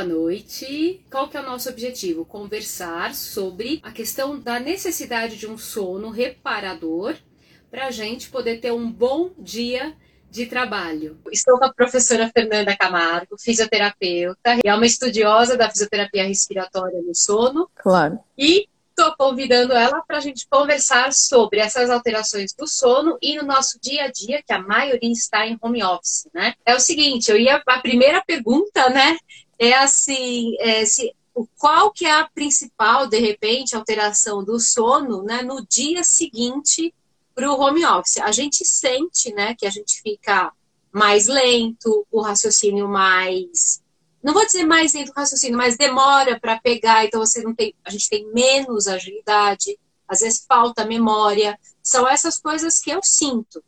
boa noite. Qual que é o nosso objetivo? Conversar sobre a questão da necessidade de um sono reparador para a gente poder ter um bom dia de trabalho. Estou com a professora Fernanda Camargo, fisioterapeuta, e é uma estudiosa da fisioterapia respiratória no sono. Claro. E estou convidando ela para a gente conversar sobre essas alterações do sono e no nosso dia a dia, que a maioria está em home office, né? É o seguinte, eu ia a primeira pergunta, né? É assim, é, se qual que é a principal, de repente, alteração do sono, né, no dia seguinte para o home office. A gente sente, né, que a gente fica mais lento, o raciocínio mais não vou dizer mais lento o raciocínio, mas demora para pegar, então você não tem, a gente tem menos agilidade, às vezes falta memória. São essas coisas que eu sinto.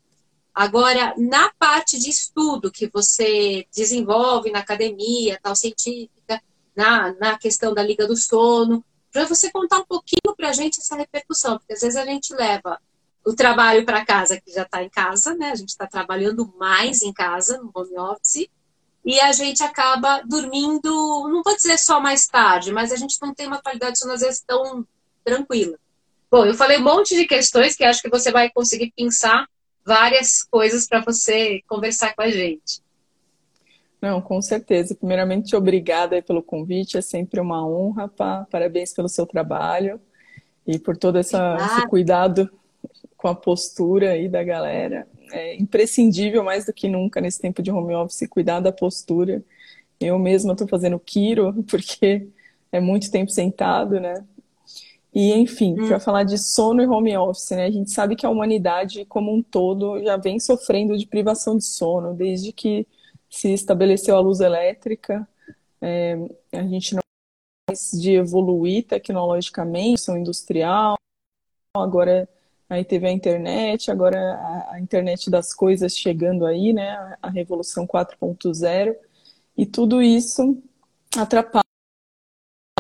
Agora, na parte de estudo que você desenvolve na academia, tal científica, na, na questão da liga do sono, para você contar um pouquinho para a gente essa repercussão, porque às vezes a gente leva o trabalho para casa, que já está em casa, né? A gente está trabalhando mais em casa, no home office, e a gente acaba dormindo, não vou dizer só mais tarde, mas a gente não tem uma qualidade de sono às vezes tão tranquila. Bom, eu falei um monte de questões que acho que você vai conseguir pensar várias coisas para você conversar com a gente. Não, com certeza. Primeiramente, obrigada pelo convite, é sempre uma honra, pá. parabéns pelo seu trabalho e por todo essa, esse cuidado com a postura aí da galera. É imprescindível mais do que nunca nesse tempo de home office cuidar da postura. Eu mesma estou fazendo quiro porque é muito tempo sentado, né? E enfim, hum. para falar de sono e home office, né? A gente sabe que a humanidade como um todo já vem sofrendo de privação de sono desde que se estabeleceu a luz elétrica. É, a gente não mais de evoluir tecnologicamente, são industrial, agora aí teve a internet, agora a, a internet das coisas chegando aí, né, a, a revolução 4.0, e tudo isso atrapalha.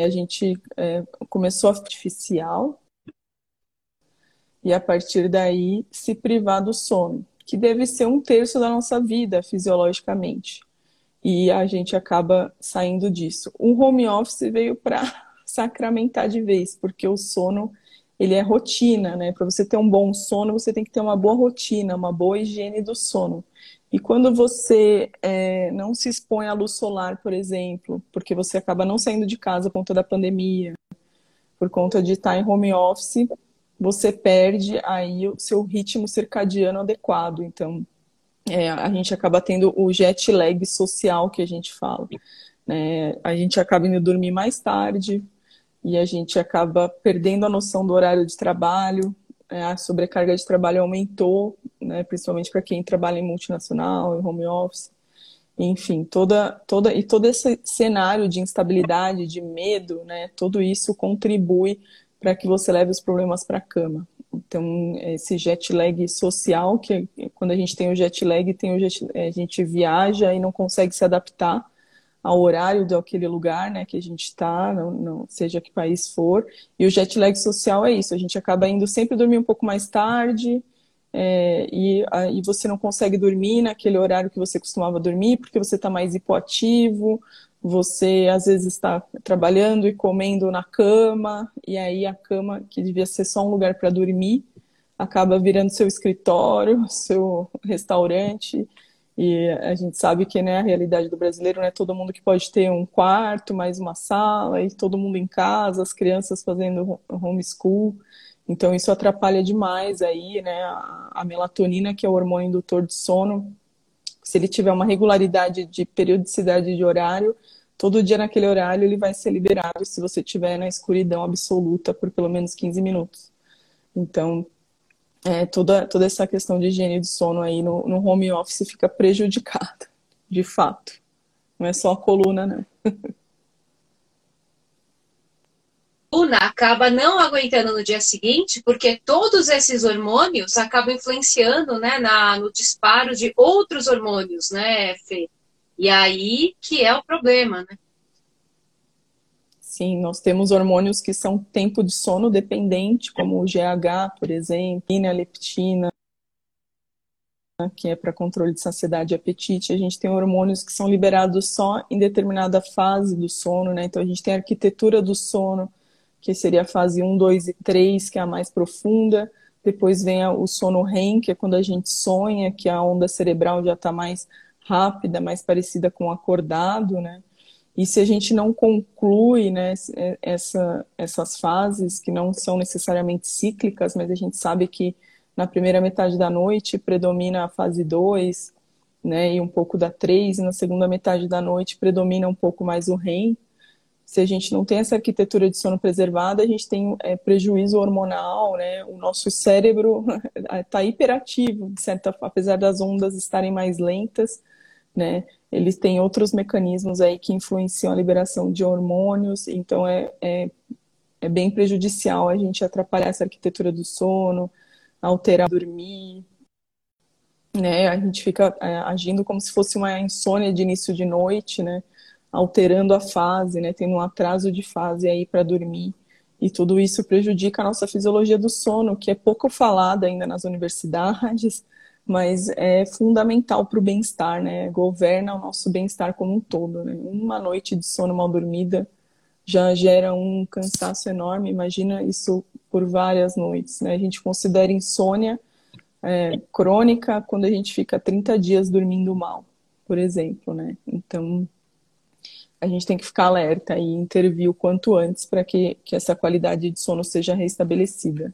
A gente é, começou artificial e a partir daí se privar do sono, que deve ser um terço da nossa vida fisiologicamente. E a gente acaba saindo disso. O home office veio para sacramentar de vez, porque o sono ele é rotina, né? Para você ter um bom sono, você tem que ter uma boa rotina, uma boa higiene do sono. E quando você é, não se expõe à luz solar, por exemplo, porque você acaba não saindo de casa por conta da pandemia, por conta de estar em home office, você perde aí o seu ritmo circadiano adequado. Então, é, a gente acaba tendo o jet lag social que a gente fala. Né? A gente acaba indo dormir mais tarde, e a gente acaba perdendo a noção do horário de trabalho, a sobrecarga de trabalho aumentou, né, principalmente para quem trabalha em multinacional, em home office. Enfim, toda, toda, e todo esse cenário de instabilidade, de medo, né, tudo isso contribui para que você leve os problemas para a cama. Então, esse jet lag social, que quando a gente tem o jet lag, tem o jet, a gente viaja e não consegue se adaptar ao horário daquele lugar, né, que a gente está, não, não, seja que país for. E o jet lag social é isso, a gente acaba indo sempre dormir um pouco mais tarde, é, e, a, e você não consegue dormir naquele horário que você costumava dormir, porque você está mais hipoativo, você às vezes está trabalhando e comendo na cama, e aí a cama, que devia ser só um lugar para dormir, acaba virando seu escritório, seu restaurante, e a gente sabe que né, a realidade do brasileiro não é todo mundo que pode ter um quarto, mais uma sala, e todo mundo em casa, as crianças fazendo homeschool. Então isso atrapalha demais aí, né, a, melatonina, que é o hormônio indutor de sono. Se ele tiver uma regularidade de periodicidade de horário, todo dia naquele horário ele vai ser liberado se você estiver na escuridão absoluta por pelo menos 15 minutos. Então, é, toda, toda essa questão de higiene de sono aí no, no home office fica prejudicada, de fato. Não é só a coluna, né? coluna acaba não aguentando no dia seguinte, porque todos esses hormônios acabam influenciando né, na, no disparo de outros hormônios, né, Fê? E aí que é o problema, né? Sim, nós temos hormônios que são tempo de sono dependente, como o GH, por exemplo, leptina, que é para controle de saciedade e apetite. A gente tem hormônios que são liberados só em determinada fase do sono, né? Então a gente tem a arquitetura do sono, que seria a fase 1, 2 e 3, que é a mais profunda. Depois vem o sono REM, que é quando a gente sonha, que a onda cerebral já está mais rápida, mais parecida com acordado, né? E se a gente não conclui né, essa, essas fases, que não são necessariamente cíclicas, mas a gente sabe que na primeira metade da noite predomina a fase 2, né, e um pouco da 3, e na segunda metade da noite predomina um pouco mais o REM. Se a gente não tem essa arquitetura de sono preservada, a gente tem é, prejuízo hormonal, né, o nosso cérebro está hiperativo, de certa apesar das ondas estarem mais lentas, né, eles têm outros mecanismos aí que influenciam a liberação de hormônios, então é, é, é bem prejudicial a gente atrapalhar essa arquitetura do sono, alterar dormir, né? A gente fica é, agindo como se fosse uma insônia de início de noite, né? Alterando a fase, né? Tendo um atraso de fase aí para dormir. E tudo isso prejudica a nossa fisiologia do sono, que é pouco falada ainda nas universidades, mas é fundamental para o bem-estar, né? Governa o nosso bem-estar como um todo, né? Uma noite de sono mal dormida já gera um cansaço enorme. Imagina isso por várias noites. Né? A gente considera insônia é, crônica quando a gente fica 30 dias dormindo mal, por exemplo. Né? Então, a gente tem que ficar alerta e intervir o quanto antes para que, que essa qualidade de sono seja restabelecida.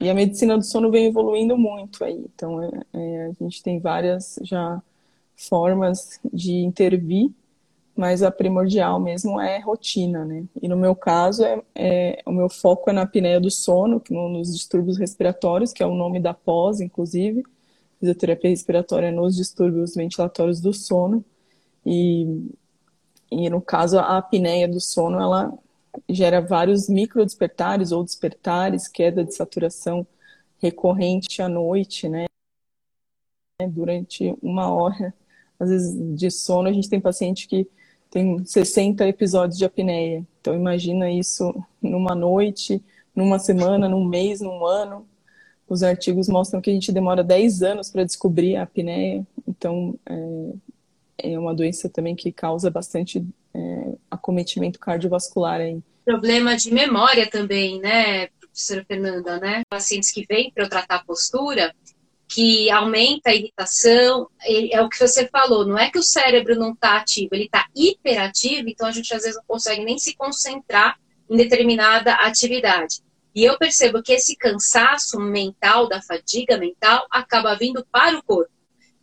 E a medicina do sono vem evoluindo muito aí. Então, é, é, a gente tem várias já formas de intervir mas a primordial mesmo é rotina, né? E no meu caso, é, é o meu foco é na apneia do sono, no, nos distúrbios respiratórios, que é o nome da pós, inclusive, fisioterapia respiratória nos distúrbios ventilatórios do sono. E, e no caso, a apneia do sono, ela gera vários micro despertares ou despertares, queda de saturação recorrente à noite, né? Durante uma hora, às vezes, de sono, a gente tem paciente que tem 60 episódios de apneia. Então imagina isso numa noite, numa semana, num mês, num ano. Os artigos mostram que a gente demora 10 anos para descobrir a apneia. Então é, é, uma doença também que causa bastante é, acometimento cardiovascular aí. Problema de memória também, né, professora Fernanda, né? Pacientes que vêm para eu tratar a postura, que aumenta a irritação, é o que você falou, não é que o cérebro não está ativo, ele está hiperativo, então a gente às vezes não consegue nem se concentrar em determinada atividade. E eu percebo que esse cansaço mental, da fadiga mental, acaba vindo para o corpo.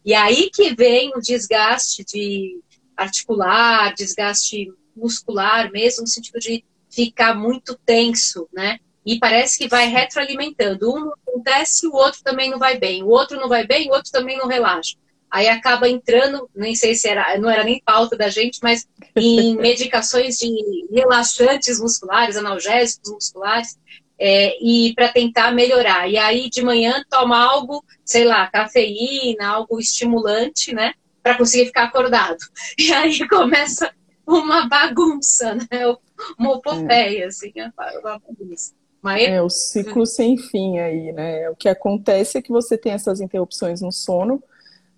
E aí que vem o desgaste de articular, desgaste muscular mesmo, no sentido de ficar muito tenso, né? E parece que vai retroalimentando. Um acontece, o outro também não vai bem. O outro não vai bem, o outro também não relaxa. Aí acaba entrando, nem sei se era, não era nem pauta da gente, mas em medicações de relaxantes musculares, analgésicos musculares, é, e para tentar melhorar. E aí de manhã toma algo, sei lá, cafeína, algo estimulante, né? Para conseguir ficar acordado. E aí começa uma bagunça, né? Uma opopeia, assim, uma bagunça. Mas... É o ciclo sem fim aí, né? O que acontece é que você tem essas interrupções no sono,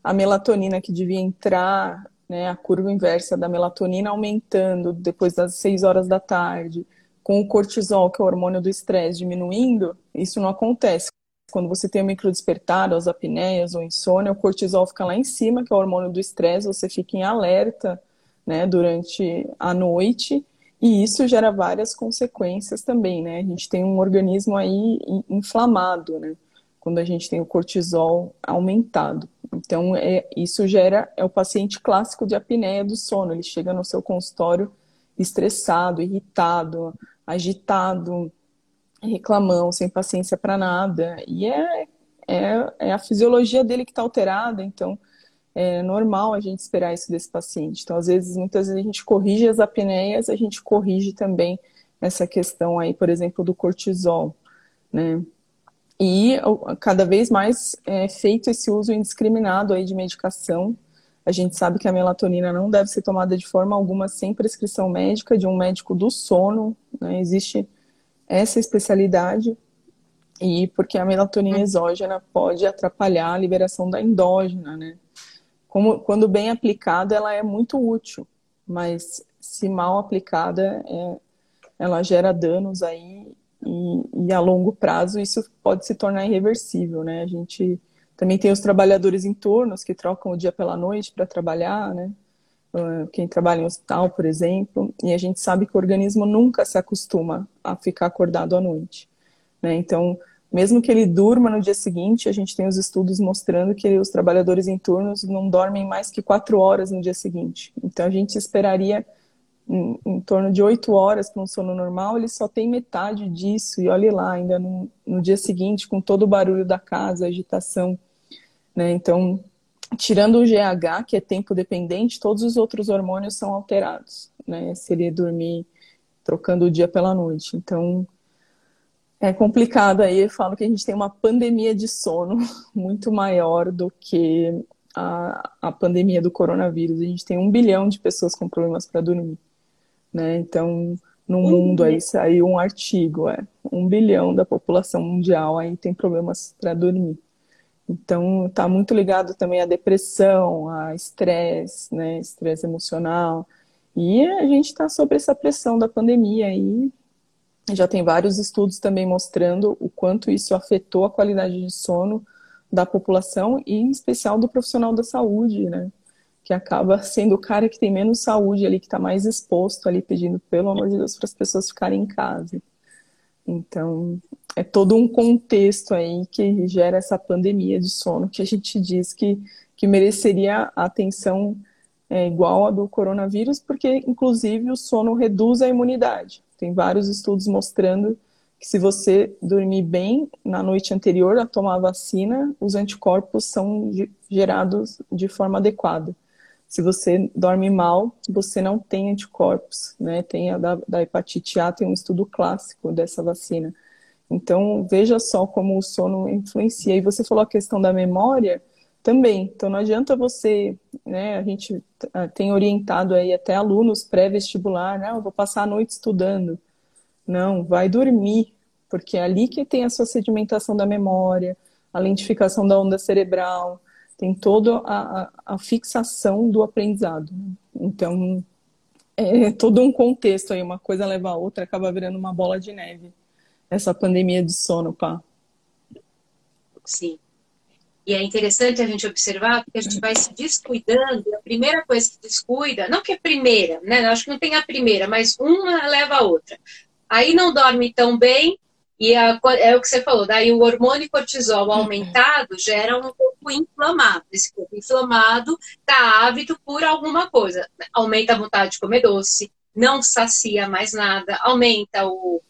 a melatonina que devia entrar, né, a curva inversa da melatonina aumentando depois das 6 horas da tarde, com o cortisol, que é o hormônio do estresse, diminuindo, isso não acontece. Quando você tem o microdespertar, as apneias ou insônia, o cortisol fica lá em cima, que é o hormônio do estresse, você fica em alerta né, durante a noite e isso gera várias consequências também, né? A gente tem um organismo aí inflamado, né? Quando a gente tem o cortisol aumentado. Então, é, isso gera, é o paciente clássico de apneia do sono. Ele chega no seu consultório estressado, irritado, agitado, reclamão, sem paciência para nada. E é, é, é a fisiologia dele que está alterada, então é normal a gente esperar isso desse paciente. Então, às vezes, muitas vezes a gente corrige as apneias, a gente corrige também essa questão aí, por exemplo, do cortisol, né? E cada vez mais é feito esse uso indiscriminado aí de medicação. A gente sabe que a melatonina não deve ser tomada de forma alguma sem prescrição médica de um médico do sono, né? Existe essa especialidade E porque a melatonina exógena pode atrapalhar a liberação da endógena, né? Como, quando bem aplicada, ela é muito útil, mas se mal aplicada, é, ela gera danos aí e, e, a longo prazo isso pode se tornar irreversível, né? A gente também tem os trabalhadores em turnos que trocam o dia pela noite para trabalhar, né? Ah, quem trabalha em hospital, por exemplo, e a gente sabe que o organismo nunca se acostuma a ficar acordado à noite. Né? Então, mesmo que ele durma no dia seguinte, a gente tem os estudos mostrando que os trabalhadores em turnos não dormem mais que quatro horas no dia seguinte. Então, a gente esperaria em, em torno de oito horas para um sono normal, ele só tem metade disso, e olhe lá, ainda no, no dia seguinte, com todo o barulho da casa, agitação. Né? Então, tirando o GH, que é tempo dependente, todos os outros hormônios são alterados, né? Se ele dormir trocando o dia pela noite. Então, é complicado aí. Eu falo que a gente tem uma pandemia de sono muito maior do que a, a pandemia do coronavírus. A gente tem um bilhão de pessoas com problemas para dormir, né? Então, no mundo aí saiu um artigo, é um bilhão da população mundial aí tem problemas para dormir. Então, está muito ligado também à depressão, a estresse, né, estresse emocional. E a gente está sob essa pressão da pandemia e já tem vários estudos também mostrando o quanto isso afetou a qualidade de sono da população e em especial do profissional da saúde, né? Que acaba sendo o cara que tem menos saúde ali, que está mais exposto ali, pedindo, pelo amor de Deus, para as pessoas ficarem em casa. Então, é todo um contexto aí que gera essa pandemia de sono que a gente diz que, que mereceria atenção é, igual a do coronavírus, porque, inclusive, o sono reduz a imunidade. Tem vários estudos mostrando que se você dormir bem na noite anterior a tomar a vacina, os anticorpos são gerados de forma adequada. Se você dorme mal, você não tem anticorpos, né? Tem a da, da hepatite A, tem um estudo clássico dessa vacina. Então, veja só como o sono influencia. E você falou a questão da memória também. Então, não adianta você, né? A gente ah, tem orientado aí até alunos pré-vestibular, né? Eu vou passar a noite estudando. Não, vai dormir, porque é ali que tem a sua sedimentação da memória, a lentificação da onda cerebral, tem toda a, a, fixação do aprendizado. Então, é todo um contexto aí, uma coisa leva a outra, acaba virando uma bola de neve. Essa pandemia de sono, pá. Sim. E é interessante a gente observar porque a gente vai se descuidando. A primeira coisa que descuida, não que é primeira, né? Acho que não tem a primeira, mas uma leva a outra. Aí não dorme tão bem, e a, é o que você falou, daí o hormônio cortisol aumentado gera um corpo inflamado. Esse corpo inflamado está ávido por alguma coisa. Aumenta a vontade de comer doce, não sacia mais nada, aumenta o,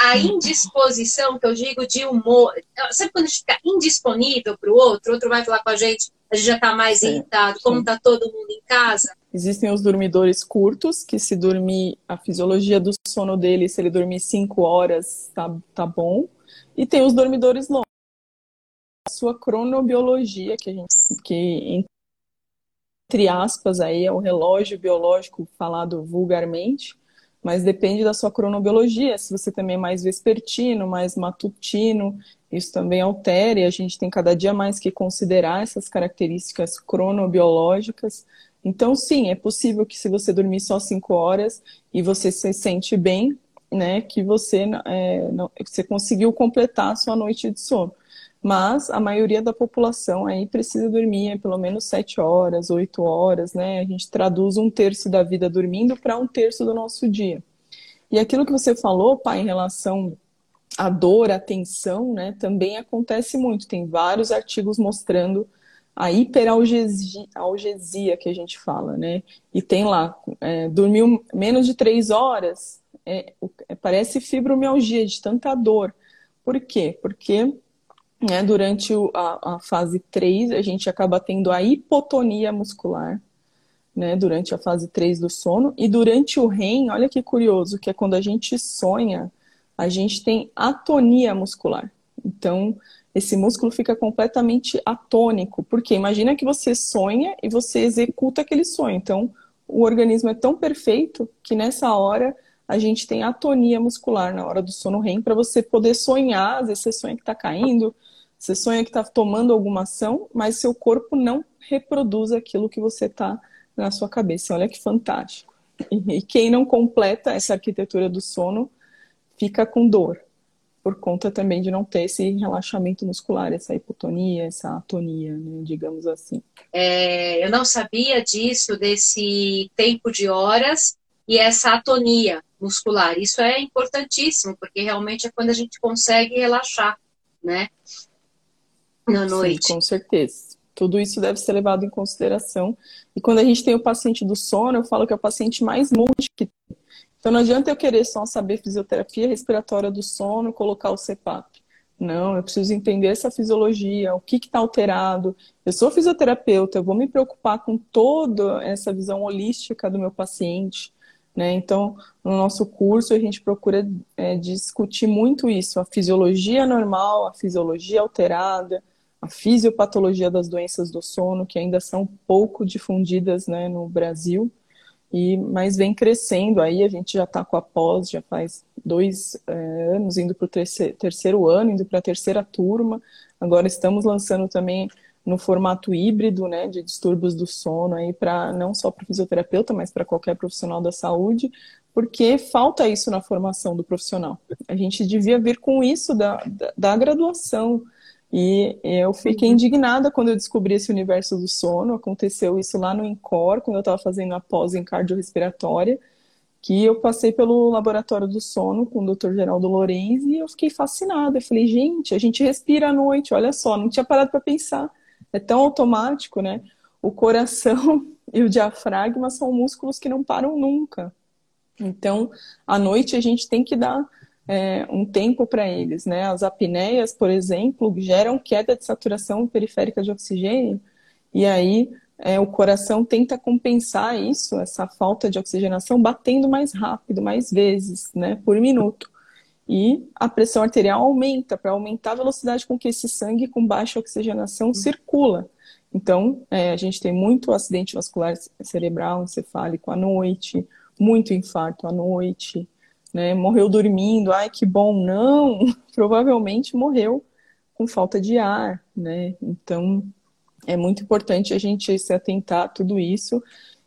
a indisposição, que eu digo de humor. Sabe quando a gente fica indisponível para o outro, o outro vai falar com a gente, a gente já está mais irritado, como está todo mundo em casa? Existem os dormidores curtos, que se dormir, a fisiologia do sono dele, se ele dormir 5 horas, tá, tá bom. E tem os dormidores longos. A sua cronobiologia, que a gente, que entre aspas aí é o relógio biológico falado vulgarmente, mas depende da sua cronobiologia. Se você também é mais vespertino, mais matutino, isso também altera e a gente tem cada dia mais que considerar essas características cronobiológicas então, sim, é possível que se você dormir só cinco horas e você se sente bem, né, que você, é, não, você conseguiu completar a sua noite de sono. Mas a maioria da população aí precisa dormir pelo menos sete horas, oito horas, né? A gente traduz um terço da vida dormindo para um terço do nosso dia. E aquilo que você falou, pai, em relação à dor, à tensão, né, também acontece muito. Tem vários artigos mostrando a hiperalgesia que a gente fala, né? E tem lá, é, dormiu menos de três horas, é, é, parece fibromialgia, de tanta dor. Por quê? Porque né, durante a, a, fase 3 a gente acaba tendo a hipotonia muscular, né, durante a fase 3 do sono, e durante o REM, olha que curioso, que é quando a gente sonha, a gente tem atonia muscular. Então, esse músculo fica completamente atônico, porque imagina que você sonha e você executa aquele sonho. Então, o organismo é tão perfeito que nessa hora a gente tem atonia muscular na hora do sono REM para você poder sonhar, às vezes você sonha que está caindo, você sonha que está tomando alguma ação, mas seu corpo não reproduz aquilo que você está na sua cabeça. Olha que fantástico. E quem não completa essa arquitetura do sono fica com dor, por conta também de não ter esse relaxamento muscular, essa hipotonia, essa atonia, né, digamos assim. É, eu não sabia disso, desse tempo de horas e essa atonia muscular. Isso é importantíssimo, porque realmente é quando a gente consegue relaxar, né? Na noite. Sim, com certeza. Tudo isso deve ser levado em consideração. E quando a gente tem o paciente do sono, eu falo que é o paciente mais multi que tem. Então não adianta eu querer só saber fisioterapia respiratória do sono, colocar o CPAP. Não, eu preciso entender essa fisiologia, o que está alterado. Eu sou fisioterapeuta, eu vou me preocupar com toda essa visão holística do meu paciente. Né? Então, no nosso curso, a gente procura é, discutir muito isso: a fisiologia normal, a fisiologia alterada, a fisiopatologia das doenças do sono, que ainda são pouco difundidas né, no Brasil, e mas vem crescendo. Aí a gente já está com a pós, já faz dois é, anos, indo para o terceiro, terceiro ano, indo para a terceira turma. Agora estamos lançando também no formato híbrido, né, de distúrbios do sono, aí para não só para fisioterapeuta, mas para qualquer profissional da saúde, porque falta isso na formação do profissional. A gente devia vir com isso da, da, da graduação, e eu fiquei indignada quando eu descobri esse universo do sono. Aconteceu isso lá no INCOR, quando eu estava fazendo a pós em cardiorrespiratória, que eu passei pelo laboratório do sono com o Dr. Geraldo Lorenzi e eu fiquei fascinada. Eu falei, gente, a gente respira à noite, olha só, não tinha parado para pensar. É tão automático, né? O coração e o diafragma são músculos que não param nunca. Então, à noite a gente tem que dar é, um tempo para eles. Né? As apneias, por exemplo, geram queda de saturação periférica de oxigênio, e aí é, o coração tenta compensar isso, essa falta de oxigenação, batendo mais rápido, mais vezes né, por minuto. E a pressão arterial aumenta, para aumentar a velocidade com que esse sangue com baixa oxigenação circula. Então, é, a gente tem muito acidente vascular cerebral, encefálico à noite, muito infarto à noite, né? Morreu dormindo, ai que bom, não, provavelmente morreu com falta de ar, né? Então é muito importante a gente se atentar a tudo isso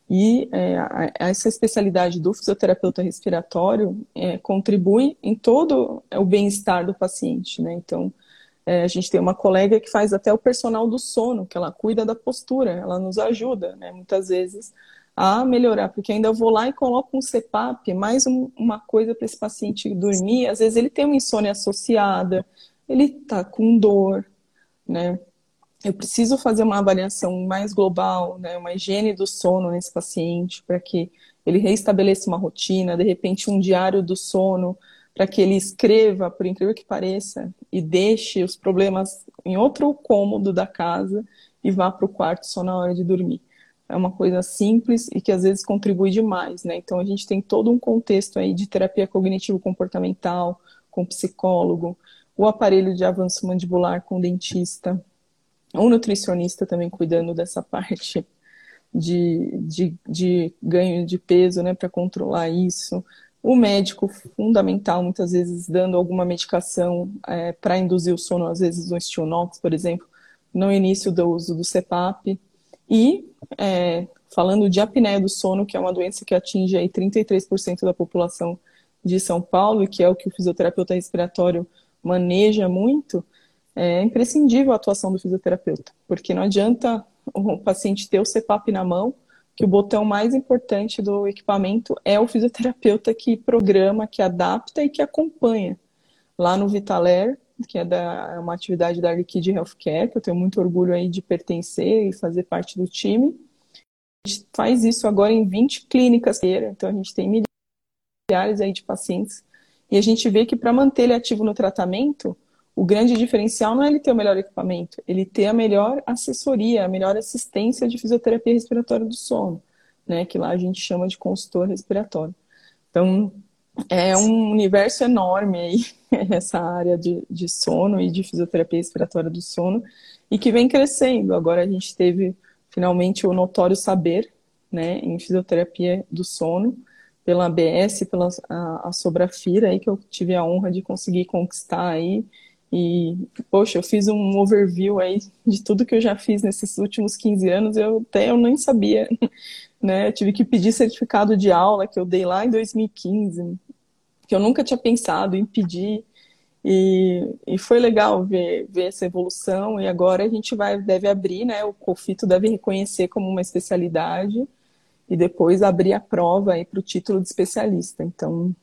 e é, essa especialidade do fisioterapeuta respiratório é, contribui em todo o bem-estar do paciente, né? Então é, a gente tem uma colega que faz até o personal do sono, que ela cuida da postura, ela nos ajuda, né? Muitas vezes a melhorar, porque ainda vou lá e coloco um CPAP, mais um, uma coisa para esse paciente dormir. Às vezes ele tem uma insônia associada, ele está com dor, né? Eu preciso fazer uma avaliação mais global, né? Uma higiene do sono nesse paciente, para que ele reestabeleça uma rotina, de repente um diário do sono, para que ele escreva, por incrível que pareça, e deixe os problemas em outro cômodo da casa e vá para o quarto só na hora de dormir é uma coisa simples e que às vezes contribui demais, né? Então a gente tem todo um contexto aí de terapia cognitivo-comportamental com psicólogo, o aparelho de avanço mandibular com dentista, um nutricionista também cuidando dessa parte de, de, de ganho de peso, né, para controlar isso. O médico fundamental, muitas vezes dando alguma medicação é, para induzir o sono, às vezes um Stilnox, por exemplo, no início do uso do CPAP, e é, falando de apneia do sono, que é uma doença que atinge aí 33% da população de São Paulo, e que é o que o fisioterapeuta respiratório maneja muito, é imprescindível a atuação do fisioterapeuta, porque não adianta o paciente ter o CPAP na mão, que o botão mais importante do equipamento é o fisioterapeuta que programa, que adapta e que acompanha. Lá no Vitaler, que é da, é uma atividade da Liquid Healthcare, que eu tenho muito orgulho aí de pertencer e fazer parte do time. A gente faz isso agora em 20 clínicas, então a gente tem milhares aí de pacientes, e a gente vê que para manter ele ativo no tratamento, o grande diferencial não é ele ter o melhor equipamento, ele ter a melhor assessoria, a melhor assistência de fisioterapia respiratória do sono, né, que lá a gente chama de consultor respiratório. Então, é um universo enorme aí, essa área de, de sono e de fisioterapia respiratória do sono, e que vem crescendo. Agora a gente teve finalmente o notório saber, né, em fisioterapia do sono, pela ABS, pela a, a Sobrafira aí que eu tive a honra de conseguir conquistar aí. E, poxa, eu fiz um overview aí de tudo que eu já fiz nesses últimos 15 anos, eu até eu nem sabia, né? Eu tive que pedir certificado de aula que eu dei lá em 2015, que eu nunca tinha pensado em pedir. E, e foi legal ver, ver essa evolução, e agora a gente vai, deve abrir, né? O COFITO deve reconhecer como uma especialidade e depois abrir a prova aí para o título de especialista. Então,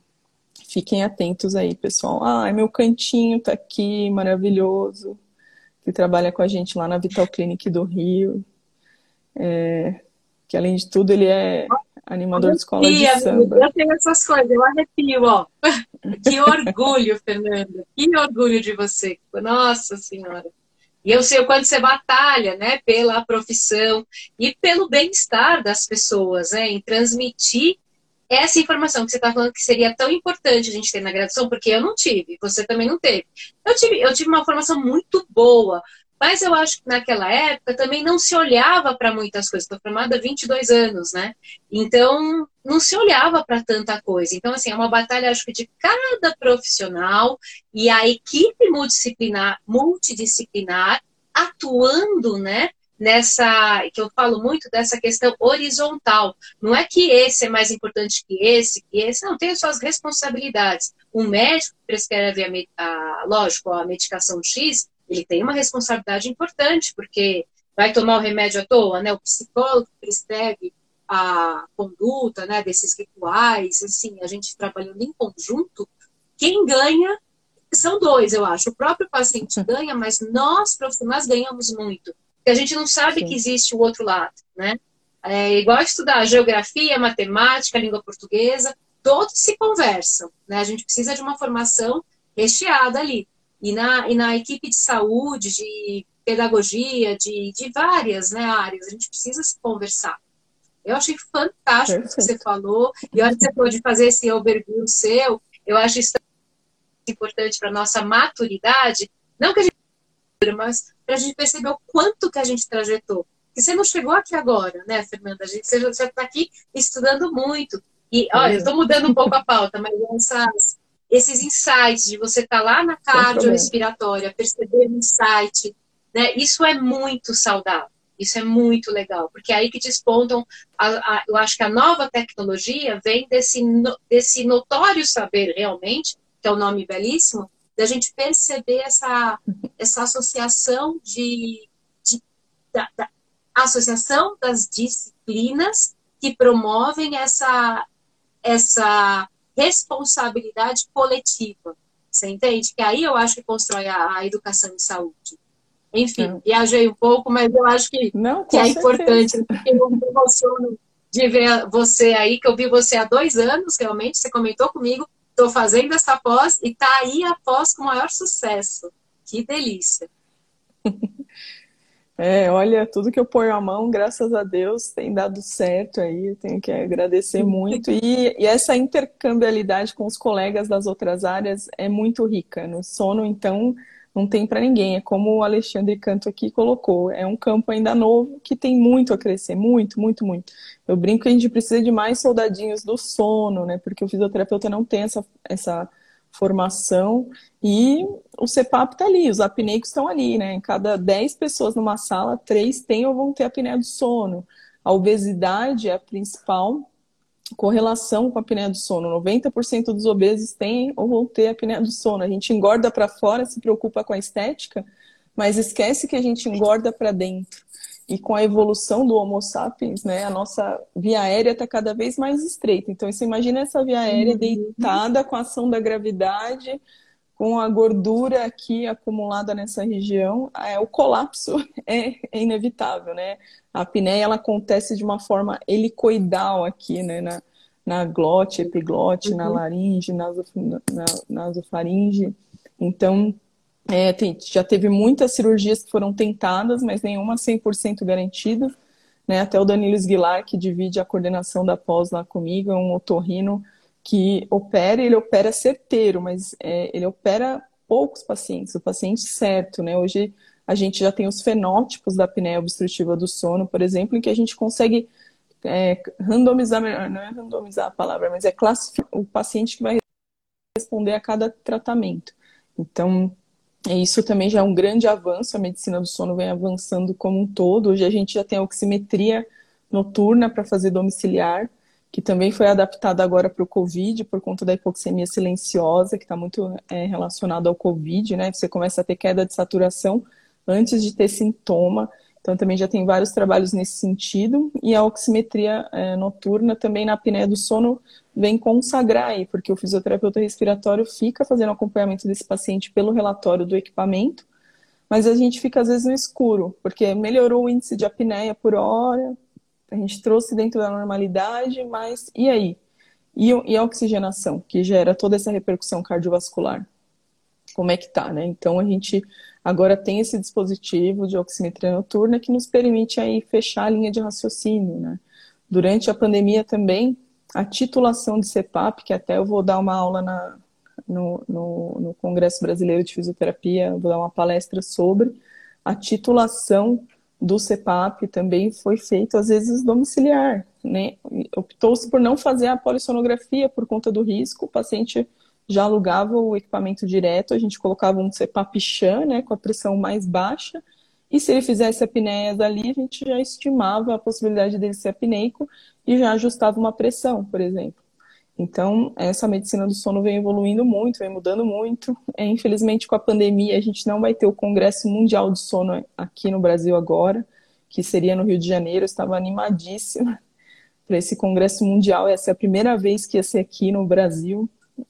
fiquem atentos aí, pessoal. Ah, meu cantinho tá aqui, maravilhoso, que trabalha com a gente lá na Vital Clinic do Rio. É, que além de tudo, ele é animador de escola de samba. Eu tenho essas coisas, eu arrepio, ó. Que orgulho, Fernanda. Que orgulho de você. Nossa Senhora. E eu sei o quanto você batalha, né, pela profissão e pelo bem-estar das pessoas, né, em transmitir essa informação que você está falando que seria tão importante a gente ter na graduação, porque eu não tive, você também não teve. Eu tive, eu tive uma formação muito boa, mas eu acho que naquela época também não se olhava para muitas coisas. Estou formada há 22 anos, né? Então, não se olhava para tanta coisa. Então, assim, é uma batalha, acho que, de cada profissional e a equipe multidisciplinar, multidisciplinar atuando, né? Nessa, que eu falo muito dessa questão horizontal. Não é que esse é mais importante que esse, que esse, não, tem suas responsabilidades. O médico prescreve, a, a, lógico, a medicação X, ele tem uma responsabilidade importante, porque vai tomar o remédio à toa, né? O psicólogo prescreve a conduta, né, desses rituais, assim, a gente trabalhando em conjunto, quem ganha são dois, eu acho. O próprio paciente ganha, mas nós profissionais ganhamos muito, porque a gente não sabe Sim. que existe o outro lado, né? É igual estudar geografia, matemática, língua portuguesa, todos se conversam, né? A gente precisa de uma formação recheada ali. E na, e na equipe de saúde, de pedagogia, de, de várias né, áreas, a gente precisa se conversar. Eu achei fantástico o que você falou. E olha que você pode fazer esse overview seu. Eu acho isso importante para nossa maturidade. Não que a gente mas para a gente perceber o quanto que a gente trajetou. Porque você não chegou aqui agora, né, Fernanda? A gente, você já está aqui estudando muito. E, olha, eu estou mudando um pouco a pauta, mas essas, esses insights de você estar tá lá na cardiorrespiratória, perceber o insight, né? Isso é muito saudável. Isso é muito legal, porque é aí que despontam, a, a, eu acho que a nova tecnologia vem desse, desse notório saber realmente, que é o um nome belíssimo, da gente perceber essa, essa associação de, de da, da, associação das disciplinas que promovem essa, essa responsabilidade coletiva. Você entende? Que aí eu acho que constrói a, a educação em saúde. Enfim, não. viajei um pouco, mas eu acho que, não, que é importante, porque eu me emociono de ver você aí, que eu vi você há dois anos, realmente, você comentou comigo, estou fazendo essa pós e está aí a pós com maior sucesso. Que delícia! É, olha, tudo que eu ponho a mão, graças a Deus, tem dado certo aí, eu tenho que agradecer muito. E, e, essa intercambialidade com os colegas das outras áreas é muito rica. No sono, então, não tem para ninguém. É como o Alexandre Canto aqui colocou, é um campo ainda novo que tem muito a crescer, muito, muito, muito. Eu brinco que a gente precisa de mais soldadinhos do sono, né? Porque o fisioterapeuta não tem essa, essa formação e o CEPAP está ali, os apneicos estão ali, né? Em cada 10 pessoas numa sala, três têm ou vão ter apneia do sono. A obesidade é a principal correlação com a apneia do sono. 90% dos obesos têm ou vão ter apneia do sono. A gente engorda para fora, se preocupa com a estética, mas esquece que a gente engorda para dentro. E com a evolução do Homo sapiens, né, a nossa via aérea está cada vez mais estreita. Então, você imagina essa via aérea uhum. deitada com a ação da gravidade, com a gordura aqui acumulada nessa região, é, o colapso é, é, inevitável, né? A apneia ela acontece de uma forma helicoidal aqui, né? Na, na glote, epiglote, uhum. na laringe, nasof, na, nasofaringe. Então, é, tem, já teve muitas cirurgias que foram tentadas, mas nenhuma 100% garantida. Né? Até o Danilo Esguilar, que divide a coordenação da pós lá comigo, é um otorrino que opera, ele opera certeiro, mas é, ele opera poucos pacientes, o paciente certo. Né? Hoje a gente já tem os fenótipos da apneia obstrutiva do sono, por exemplo, em que a gente consegue é, randomizar, não é randomizar a palavra, mas é classificar o paciente que vai responder a cada tratamento. Então, isso também já é um grande avanço, a medicina do sono vem avançando como um todo. Hoje a gente já tem a oximetria noturna para fazer domiciliar, que também foi adaptada agora para o Covid, por conta da hipoxemia silenciosa, que está muito é, relacionada ao Covid, né? Você começa a ter queda de saturação antes de ter sintoma. Então, também já tem vários trabalhos nesse sentido. E a oximetria é, noturna também na apneia do sono vem consagrar aí, porque o fisioterapeuta respiratório fica fazendo acompanhamento desse paciente pelo relatório do equipamento, mas a gente fica às vezes no escuro, porque melhorou o índice de apneia por hora, a gente trouxe dentro da normalidade, mas e aí? E, e a oxigenação, que gera toda essa repercussão cardiovascular? Como é que tá, né? Então a gente agora tem esse dispositivo de oximetria noturna que nos permite aí fechar a linha de raciocínio, né? Durante a pandemia também, a titulação de CEPAP, que até eu vou dar uma aula na, no, no, no Congresso Brasileiro de Fisioterapia, vou dar uma palestra sobre a titulação do CEPAP também foi feito às vezes domiciliar, né? Optou-se por não fazer a polissonografia por conta do risco, o paciente já alugava o equipamento direto, a gente colocava um CEPAP né, com a pressão mais baixa, e se ele fizesse apneias ali, a gente já estimava a possibilidade dele ser apneico e já ajustava uma pressão, por exemplo. Então, essa medicina do sono vem evoluindo muito, vem mudando muito. É, infelizmente, com a pandemia, a gente não vai ter o Congresso Mundial de Sono aqui no Brasil agora, que seria no Rio de Janeiro. Eu estava animadíssima para esse Congresso Mundial. Essa é a primeira vez que ia ser aqui no Brasil,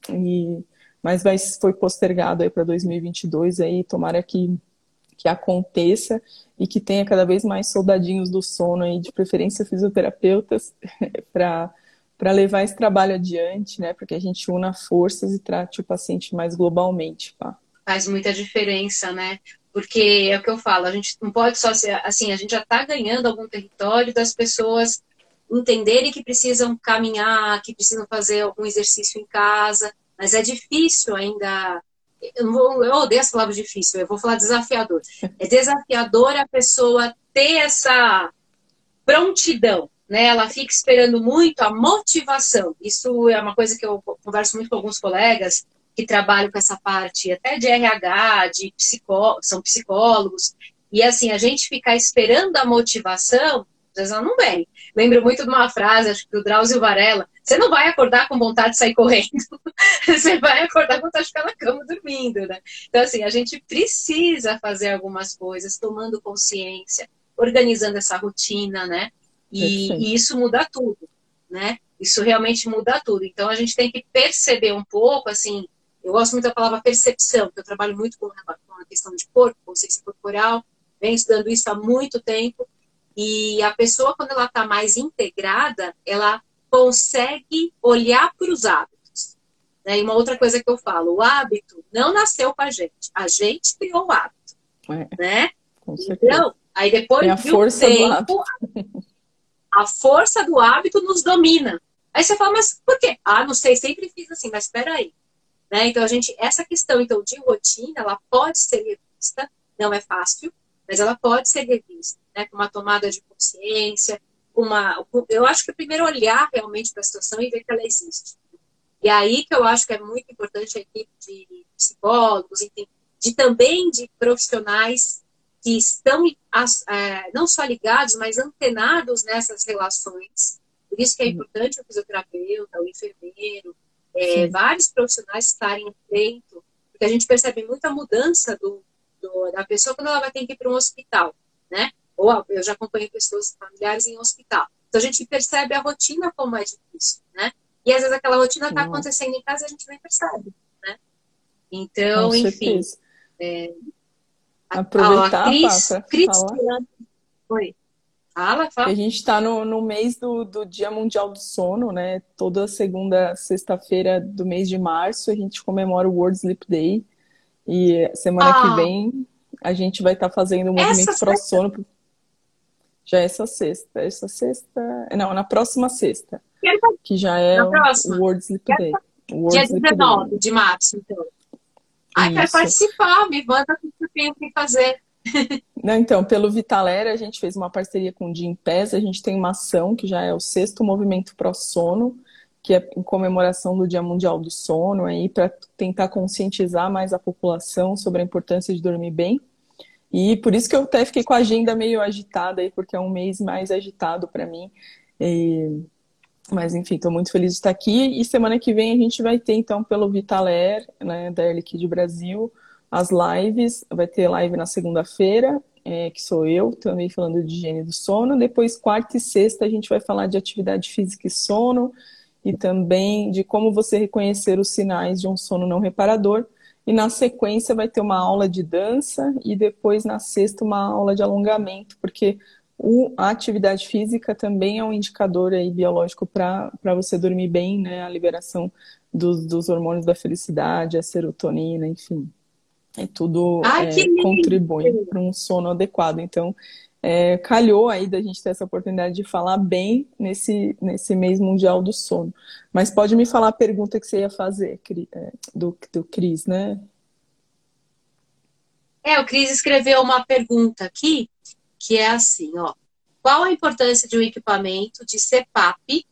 e... mas vai, foi postergado aí para 2022. Aí, tomara que que aconteça e que tenha cada vez mais soldadinhos do sono aí, de preferência fisioterapeutas, para para levar esse trabalho adiante, né? Para que a gente una forças e trate o paciente mais globalmente, pá. Faz muita diferença, né? Porque é o que eu falo, a gente não pode só ser assim, a gente já está ganhando algum território das pessoas entenderem que precisam caminhar, que precisam fazer algum exercício em casa, mas é difícil ainda eu, vou, eu odeio essa palavra difícil, eu vou falar desafiador. É desafiador a pessoa ter essa prontidão, né? Ela fica esperando muito a motivação. Isso é uma coisa que eu converso muito com alguns colegas que trabalham com essa parte até de RH, de psicó são psicólogos. E assim, a gente ficar esperando a motivação ela não vem. Lembro muito de uma frase, acho que do Drauzio Varela, você não vai acordar com vontade de sair correndo, você vai acordar com vontade de ficar na cama dormindo, né? Então, assim, a gente precisa fazer algumas coisas, tomando consciência, organizando essa rotina, né? E, e isso muda tudo, né? Isso realmente muda tudo. Então, a gente tem que perceber um pouco, assim, eu gosto muito da palavra percepção, porque eu trabalho muito com a questão de corpo, consciência corporal, venho estudando isso há muito tempo, e a pessoa, quando ela está mais integrada, ela consegue olhar para os hábitos. Né? E uma outra coisa que eu falo, o hábito não nasceu com a gente, a gente criou o hábito. É, né? Então, aí depois Tem a de um força tempo, a força do hábito nos domina. Aí você fala, mas por quê? Ah, não sei, sempre fiz assim, mas espera aí. Né? Então, a gente, essa questão então, de rotina, ela pode ser revista, não é fácil, mas ela pode ser revista né, com uma tomada de consciência, uma, eu acho que é primeiro olhar realmente para a situação e ver que ela existe. E aí que eu acho que é muito importante a equipe de psicólogos, enfim, de também de profissionais que estão é, não só ligados, mas antenados nessas relações. Por isso que é importante o fisioterapeuta, o enfermeiro, é, vários profissionais estarem dentro, porque a gente percebe muita mudança do, do, da pessoa quando ela vai ter que ir para um hospital, né? ou eu já acompanhei pessoas familiares em hospital. Então a gente percebe a rotina como é difícil, né? E às vezes aquela rotina está acontecendo em casa e a gente nem percebe, né? Então, enfim. É, Aproveitar, a Cris, Pá, Cristiane. Oi. Fala, fala. A gente está no, no mês do, do Dia Mundial do Sono, né? Toda segunda, sexta-feira do mês de março, a gente comemora o World Sleep Day. E semana ah. que vem a gente vai estar tá fazendo um movimento pro sono já é essa sexta. Essa sexta. Não, na próxima sexta. Que já é o World Sleep Day. World Dia Sleep 19 Day. de março, então. Ai, quero participar, me manda o que eu tenho que fazer. Não, então, pelo Vitalera, a gente fez uma parceria com o Gimpass, a gente tem uma ação que já é o sexto movimento pro sono, que é em comemoração do Dia Mundial do Sono, aí para tentar conscientizar mais a população sobre a importância de dormir bem. E por isso que eu até fiquei com a agenda meio agitada aí, porque é um mês mais agitado para mim. E... Mas enfim, estou muito feliz de estar aqui. E semana que vem a gente vai ter, então, pelo Vitaler, né, da Air Liquid Brasil, as lives. Vai ter live na segunda-feira, é, que sou eu, também falando de higiene do sono. Depois, quarta e sexta, a gente vai falar de atividade física e sono e também de como você reconhecer os sinais de um sono não reparador. E na sequência vai ter uma aula de dança e depois na sexta uma aula de alongamento, porque o, a atividade física também é um indicador aí biológico para você dormir bem, né? A liberação dos, dos hormônios da felicidade, a serotonina, enfim. É tudo Ai, é, contribui para um sono adequado. Então, é, calhou aí da gente ter essa oportunidade de falar bem nesse, nesse mês mundial do sono. Mas pode me falar a pergunta que você ia fazer, é, do, do Cris, né? É, o Cris escreveu uma pergunta aqui, que é assim, ó. Qual a importância de um equipamento de CPAP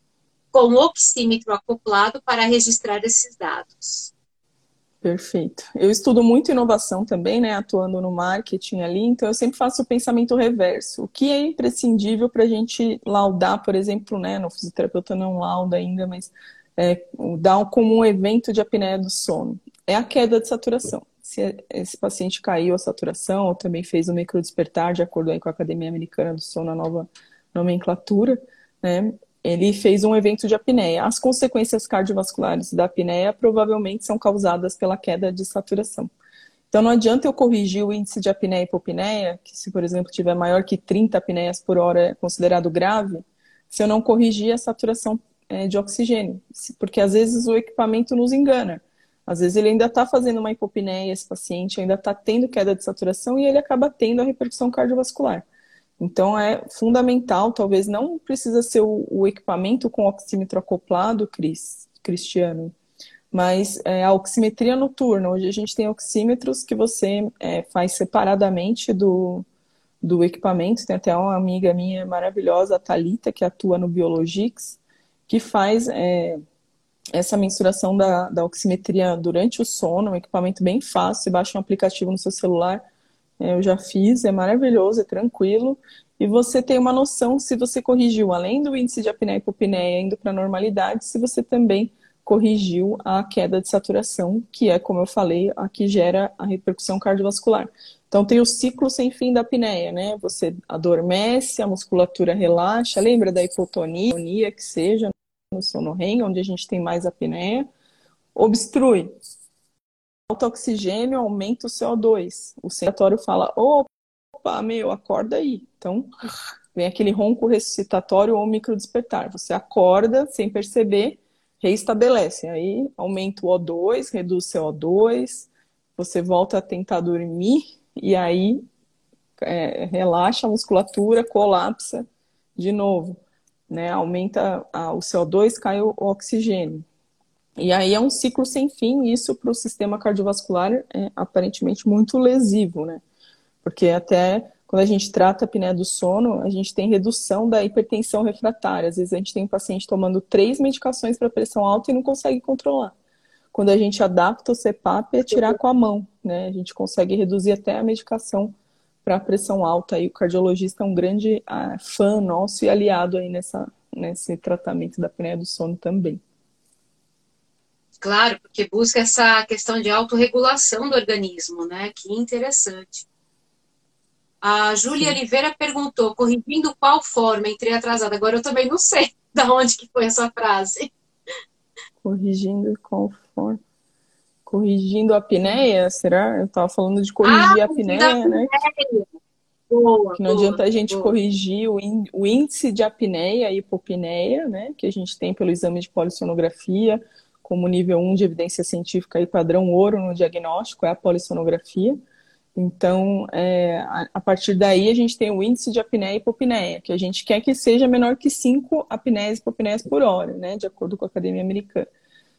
com oxímetro acoplado para registrar esses dados? Perfeito. Eu estudo muito inovação também, né? Atuando no marketing ali, então eu sempre faço o pensamento reverso. O que é imprescindível para a gente laudar, por exemplo, né? No fisioterapeuta não lauda ainda, mas é, dar como um evento de apneia do sono. É a queda de saturação. Se esse paciente caiu a saturação, ou também fez o microdespertar, de acordo aí com a Academia Americana do Sono, a nova nomenclatura, né? Ele fez um evento de apneia. As consequências cardiovasculares da apneia provavelmente são causadas pela queda de saturação. Então não adianta eu corrigir o índice de apneia e hipopneia, que se, por exemplo, tiver maior que 30 apneias por hora é considerado grave, se eu não corrigir a saturação é, de oxigênio. Porque às vezes o equipamento nos engana. Às vezes ele ainda está fazendo uma hipopneia, esse paciente ainda está tendo queda de saturação e ele acaba tendo a repercussão cardiovascular. Então é fundamental, talvez não precisa ser o, o equipamento com oxímetro acoplado, Cris, Cristiano, mas é, a oximetria noturna. Hoje a gente tem oxímetros que você é, faz separadamente do, do equipamento. Tem até uma amiga minha maravilhosa, a Thalita, que atua no Biologix, que faz é, essa mensuração da, da oximetria durante o sono, um equipamento bem fácil, você baixa um aplicativo no seu celular eu já fiz, é maravilhoso, é tranquilo. E você tem uma noção se você corrigiu, além do índice de apneia e hipopneia indo para a normalidade, se você também corrigiu a queda de saturação, que é, como eu falei, a que gera a repercussão cardiovascular. Então tem o ciclo sem fim da apneia, né? Você adormece, a musculatura relaxa, lembra da hipotonia, que seja no sono REM, onde a gente tem mais apneia, obstrui, alto oxigênio aumenta o CO2. O sensatório fala: opa, meu, acorda aí. Então, vem aquele ronco ressuscitatório ou microdespertar. Você acorda sem perceber, reestabelece. Aí aumenta o O2, reduz o CO2, você volta a tentar dormir e aí é, relaxa a musculatura, colapsa de novo. Né? Aumenta a, o CO2, cai o, o oxigênio. E aí é um ciclo sem fim, e isso para o sistema cardiovascular é aparentemente muito lesivo, né? Porque até quando a gente trata a apneia do sono, a gente tem redução da hipertensão refratária. Às vezes a gente tem um paciente tomando três medicações para pressão alta e não consegue controlar. Quando a gente adapta o CPAP, é tirar com a mão, né? A gente consegue reduzir até a medicação para pressão alta. E o cardiologista é um grande ah, fã nosso e aliado aí nessa, nesse tratamento da apneia do sono também. Claro, porque busca essa questão de autorregulação do organismo, né? Que interessante. A Júlia Oliveira perguntou, corrigindo qual forma entrei atrasada. Agora eu também não sei da onde que foi essa frase. Corrigindo qual forma? Corrigindo a apneia, será? Eu estava falando de corrigir ah, a apneia, né? Boa, que não boa, adianta a gente boa. corrigir o, índice de apneia e hipopneia, né? Que a gente tem pelo exame de polissonografia, como nível 1 de evidência científica e padrão ouro no diagnóstico, é a polissonografia. Então, é, a, a, partir daí, a gente tem o índice de apneia e hipopneia, que a gente quer que seja menor que 5 apneias e hipopneias por hora, né, de acordo com a Academia Americana.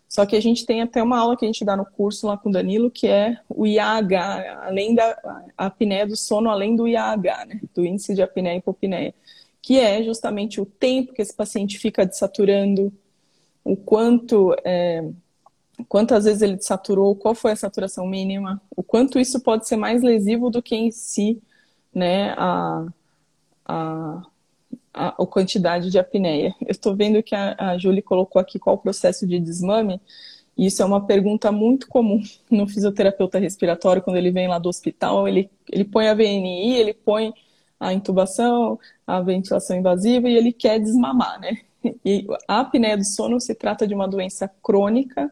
Só que a gente tem até uma aula que a gente dá no curso lá com o Danilo, que é o IAH, além da apneia do sono, além do IAH, né? Do índice de apneia e hipopneia, que é justamente o tempo que esse paciente fica desaturando, o quanto, é, quantas vezes ele desaturou, qual foi a saturação mínima, o quanto isso pode ser mais lesivo do que em si, né, a, a, a, a quantidade de apneia. Eu estou vendo que a, a Julie colocou aqui qual o processo de desmame, e isso é uma pergunta muito comum no fisioterapeuta respiratório, quando ele vem lá do hospital, ele, ele põe a VNI, ele põe a intubação, a ventilação invasiva e ele quer desmamar, né? E a apneia do sono se trata de uma doença crônica,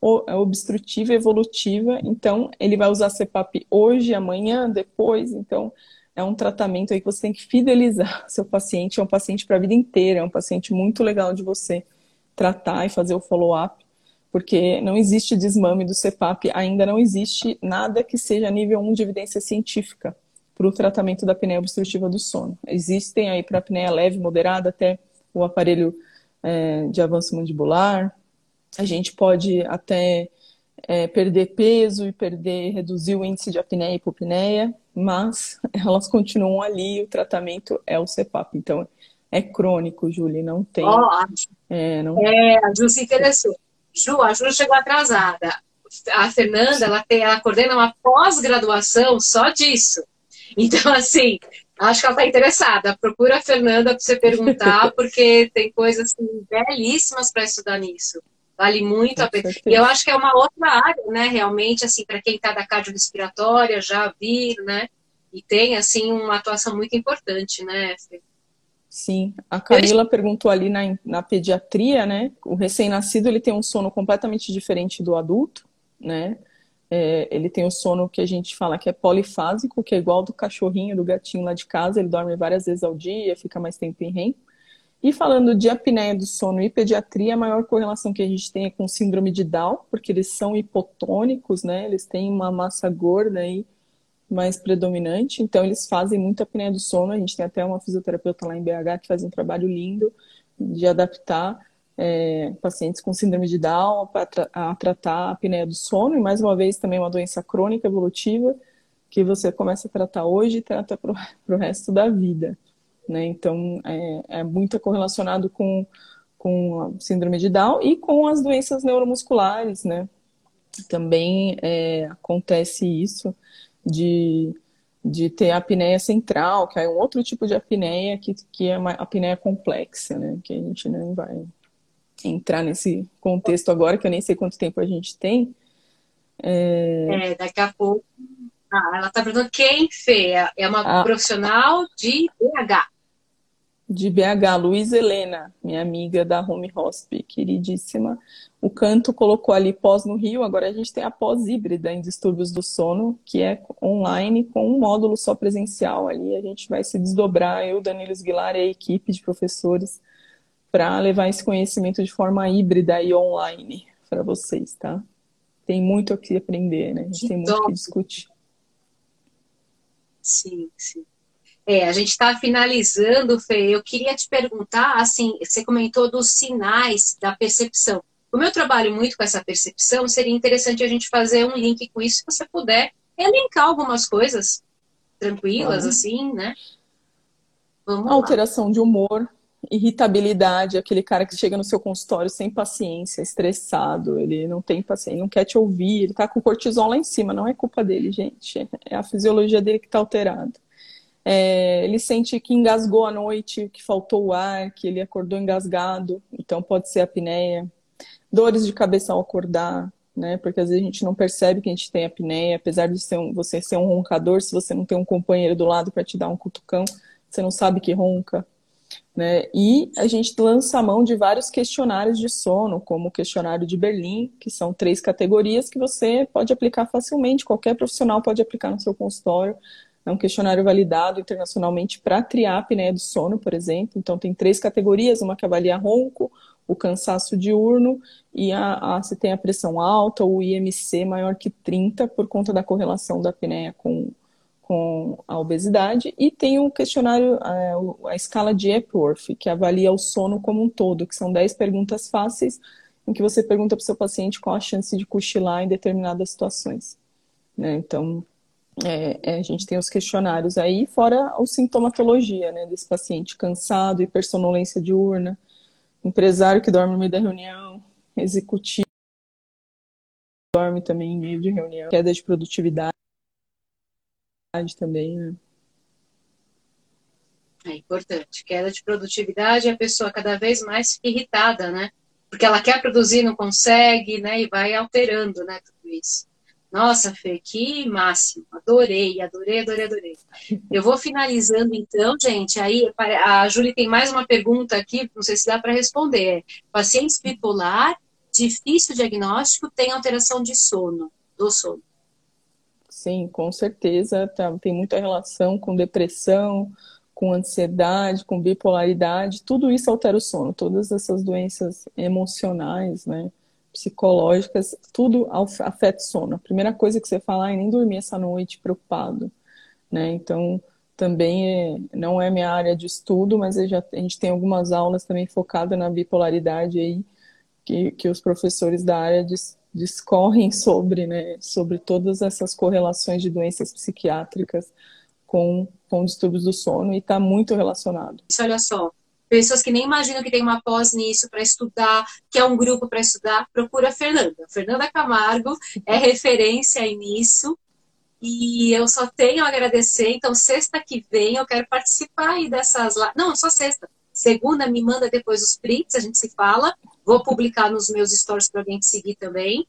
obstrutiva, evolutiva, então ele vai usar CPAP hoje, amanhã, depois, então é um tratamento aí que você tem que fidelizar seu paciente, é um paciente para a vida inteira, é um paciente muito legal de você tratar e fazer o follow-up, porque não existe desmame do CPAP, ainda não existe nada que seja nível 1 de evidência científica para o tratamento da apneia obstrutiva do sono. Existem aí para apneia leve, moderada, até o aparelho é, de avanço mandibular. A gente pode até é, perder peso e perder, reduzir o índice de apneia e hipopneia, mas elas continuam ali, o tratamento é o CPAP. Então, é crônico, Julie, não tem. Oh, é, não... é, a Ju se interessou. Ju, a Ju chegou atrasada. A Fernanda, ela, tem, ela coordena uma pós-graduação só disso. Então, assim, acho que ela está interessada. Procura a Fernanda para você perguntar, porque tem coisas assim, belíssimas para estudar nisso. Vale muito a pena. E eu acho que é uma outra área, né? Realmente, assim, para quem está da cardiorrespiratória, já vi, né? E tem, assim, uma atuação muito importante, né, Sim, a Camila perguntou ali na, na pediatria, né? O recém-nascido ele tem um sono completamente diferente do adulto, né? É, ele tem o sono que a gente fala que é polifásico, que é igual do cachorrinho, do gatinho lá de casa, ele dorme várias vezes ao dia, fica mais tempo em REM. E falando de apneia do sono e pediatria, a maior correlação que a gente tem é com síndrome de Down, porque eles são hipotônicos, né? Eles têm uma massa gorda aí mais predominante, então eles fazem muita apneia do sono. A gente tem até uma fisioterapeuta lá em BH que faz um trabalho lindo de adaptar é, pacientes com síndrome de Down para tra a tratar a apneia do sono, e mais uma vez também uma doença crônica evolutiva que você começa a tratar hoje e trata para o resto da vida né? Então, é, é muito correlacionado com, com a síndrome de Down e com as doenças neuromusculares, né? Também é, acontece isso de, de ter a apneia central, que é um outro tipo de apneia, que, que é uma apneia complexa, né? Que a gente não vai entrar nesse contexto agora, que eu nem sei quanto tempo a gente tem. É, é daqui a pouco. Ah, ela está perguntando quem, Fê? É uma ah, profissional de BH de BH, Luiz Helena, minha amiga da Home Hosp, queridíssima. O canto colocou ali pós no Rio, agora a gente tem a pós híbrida em distúrbios do sono, que é online com um módulo só presencial ali. A gente vai se desdobrar, eu, Danilo Esguilar e a equipe de professores, para levar esse conhecimento de forma híbrida e online para vocês, tá? Tem muito o que aprender, né? A gente que tem muito o que discutir. Sim, sim. É, a gente está finalizando, Fê. Eu queria te perguntar, assim, você comentou dos sinais da percepção. Como eu trabalho muito com essa percepção, seria interessante a gente fazer um link com isso, se você puder elencar algumas coisas tranquilas, uhum. assim, né? Vamos Alteração lá. de humor, irritabilidade, aquele cara que chega no seu consultório sem paciência, estressado, ele não tem paciência, não quer te ouvir, ele tá com cortisol lá em cima, não é culpa dele, gente. É a fisiologia dele que tá alterada. É, ele sente que engasgou à noite, que faltou o ar, que ele acordou engasgado, então pode ser apneia. Dores de cabeça ao acordar, né? Porque às vezes a gente não percebe que a gente tem apneia, apesar de ser um, você ser um roncador, se você não tem um companheiro do lado para te dar um cutucão, você não sabe que ronca. Né? E a gente lança a mão de vários questionários de sono, como o questionário de Berlim, que são três categorias que você pode aplicar facilmente, qualquer profissional pode aplicar no seu consultório. É um questionário validado internacionalmente para triar a apneia do sono, por exemplo. Então, tem três categorias: uma que avalia ronco, o cansaço diurno e a, a, se tem a pressão alta, o IMC maior que 30, por conta da correlação da apneia com, com a obesidade. E tem o questionário, a, é, a escala de Epworth, que avalia o sono como um todo, que são 10 perguntas fáceis em que você pergunta para o seu paciente qual a chance de cochilar em determinadas situações. Né? Então, é, é, a gente tem os questionários aí, fora a sintomatologia né, desse paciente cansado, hipersonolência diurna, empresário que dorme no meio da reunião, executivo dorme também em meio de reunião, queda de produtividade também, né? É importante. Queda de produtividade, a pessoa cada vez mais irritada, né? Porque ela quer produzir, não consegue, né? E vai alterando, né? Tudo isso. Nossa, Fê, que máximo. Adorei, adorei, adorei, adorei. Eu vou finalizando então, gente. Aí a Júlia tem mais uma pergunta aqui, não sei se dá para responder. Pacientes bipolar, difícil diagnóstico, tem alteração de sono, do sono. Sim, com certeza. Tá, tem muita relação com depressão, com ansiedade, com bipolaridade. Tudo isso altera o sono. Todas essas doenças emocionais, né? psicológicas, tudo afeta o sono. A primeira coisa que você fala é nem dormir essa noite preocupado, né? Então, também é, não é minha área de estudo, mas já, a gente tem algumas aulas também focadas na bipolaridade aí, que, que os professores da área dis, discorrem sobre, né? Sobre todas essas correlações de doenças psiquiátricas com, com distúrbios do sono e está muito relacionado. Olha só, pessoas que nem imaginam que tem uma pós nisso para estudar, que é um grupo para estudar, procura a Fernanda. Fernanda Camargo é referência nisso. E eu só tenho a agradecer. Então, sexta que vem eu quero participar aí dessas. Não, só sexta. Segunda, me manda depois os prints, a gente se fala. Vou publicar nos meus stories para alguém te seguir também.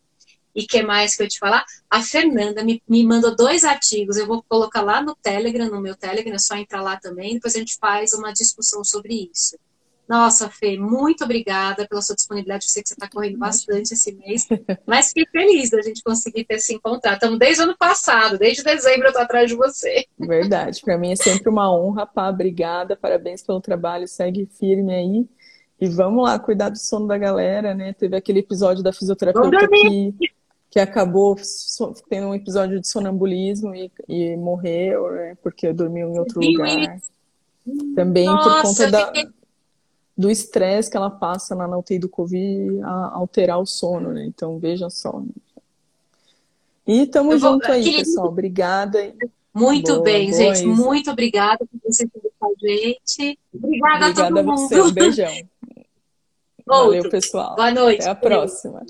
E que mais que eu te falar? A Fernanda me, me mandou dois artigos, eu vou colocar lá no Telegram, no meu Telegram, é só entrar lá também, depois a gente faz uma discussão sobre isso. Nossa, Fê, muito obrigada pela sua disponibilidade. Eu sei que você está correndo bastante esse mês, mas fiquei feliz da gente conseguir ter se encontrado. Estamos desde o ano passado, desde dezembro eu estou atrás de você. Verdade, para mim é sempre uma honra, pá. Obrigada, parabéns pelo trabalho, segue firme aí. E vamos lá, cuidar do sono da galera, né? Teve aquele episódio da fisioterapeuta que que acabou tendo um episódio de sonambulismo e, e morreu, né, porque dormiu em outro lugar. Também Nossa, por conta da, fiquei... do estresse que ela passa lá na UTI do Covid a alterar o sono, né? Então, veja só. E tamo junto aí, pessoal. Obrigada. Muito boa, bem, boa gente. Isa. Muito obrigada por você estar com a gente. Obrigada, Obrigada a todo mundo. Você. Um beijão. Valeu, pessoal. Boa noite. Até a próxima.